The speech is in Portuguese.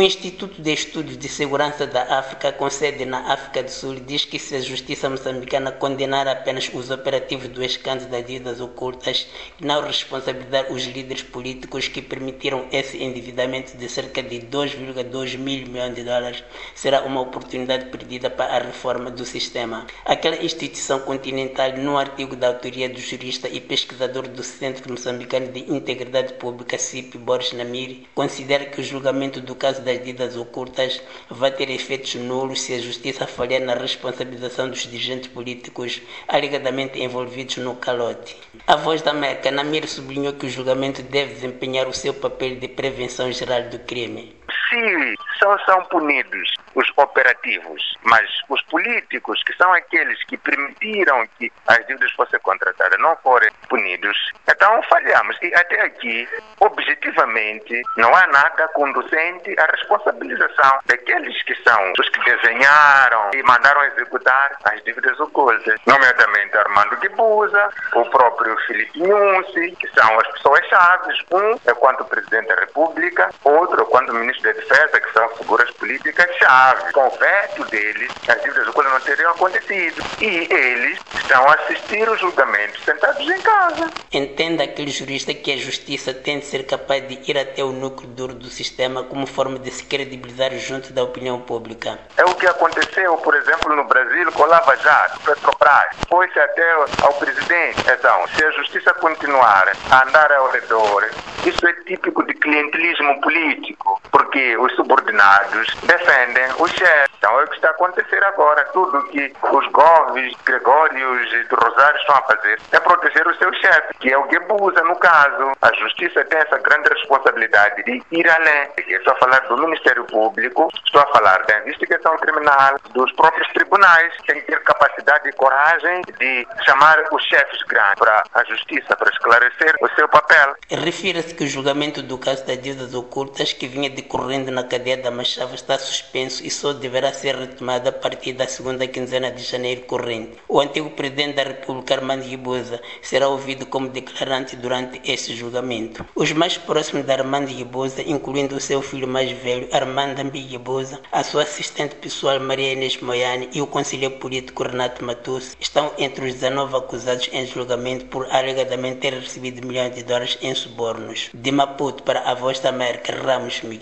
O Instituto de Estudos de Segurança da África, com sede na África do Sul, diz que se a justiça moçambicana condenar apenas os operativos do escândalo das dívidas ocultas e não responsabilizar os líderes políticos que permitiram esse endividamento de cerca de 2,2 mil milhões de dólares, será uma oportunidade perdida para a reforma do sistema. Aquela instituição continental, no artigo da autoria do jurista e pesquisador do Centro Moçambicano de Integridade Pública, CIP, Boris Namiri, considera que o julgamento do caso das dívidas ocultas vai ter efeitos nulos se a justiça falhar na responsabilização dos dirigentes políticos alegadamente envolvidos no calote. A voz da América, Namir sublinhou que o julgamento deve desempenhar o seu papel de prevenção geral do crime. Se só são punidos os operativos, mas os políticos, que são aqueles que permitiram que as dívidas fossem contratadas, não forem punidos, então falhamos. E até aqui, objetivamente, não há nada conducente à responsabilização daqueles que são os que desenharam e mandaram executar as dívidas ocultas, nomeadamente Armando Guibuza, o próprio Felipe Nunzi, que são as pessoas-chave. Um é quanto presidente da República, outro é quanto ministro da Defesa, que são figuras políticas-chave. Com o veto deles, as dívidas ocultas não teriam acontecido. E eles estão a assistir o julgamento sentados em casa. Entenda aquele jurista que a justiça tem de ser capaz de ir até o núcleo duro do sistema como forma de se credibilizar junto da opinião pública. É o que aconteceu, por exemplo, no Brasil com Lava Jato, Petrobras. Foi-se até ao presidente. Então, se a justiça continuar a andar ao redor, isso é típico de clientelismo político, porque os subordinados defendem o chefe. Então é o que está a acontecer agora. Tudo que os Gomes, Gregórios e do Rosário estão a fazer é proteger o seu chefe, que é o Gebusa, no caso. A justiça tem essa grande responsabilidade de ir além. Estou a falar do Ministério Público, estou a falar da investigação criminal, dos próprios tribunais, tem que ter capacidade e coragem de chamar os chefes grandes para a justiça, para esclarecer o seu papel. Refira-se que o julgamento do caso das dívidas ocultas que vinha decorrendo na cadeia da Machava está suspenso e só deverá ser retomado a partir da segunda quinzena de janeiro corrente. O antigo presidente da República, Armando Guibuza, será ouvido como declarante durante esse julgamento. Os mais próximos de Armando Guibuza, incluindo o seu filho mais velho, Armando Ambi Guibuza, a sua assistente pessoal Maria Inês Moiane e o conselheiro político Renato Matus, estão entre os 19 acusados em julgamento por alegadamente ter recebido milhões de dólares em subornos. De Maputo para a Voz da América, Ramos Miguel.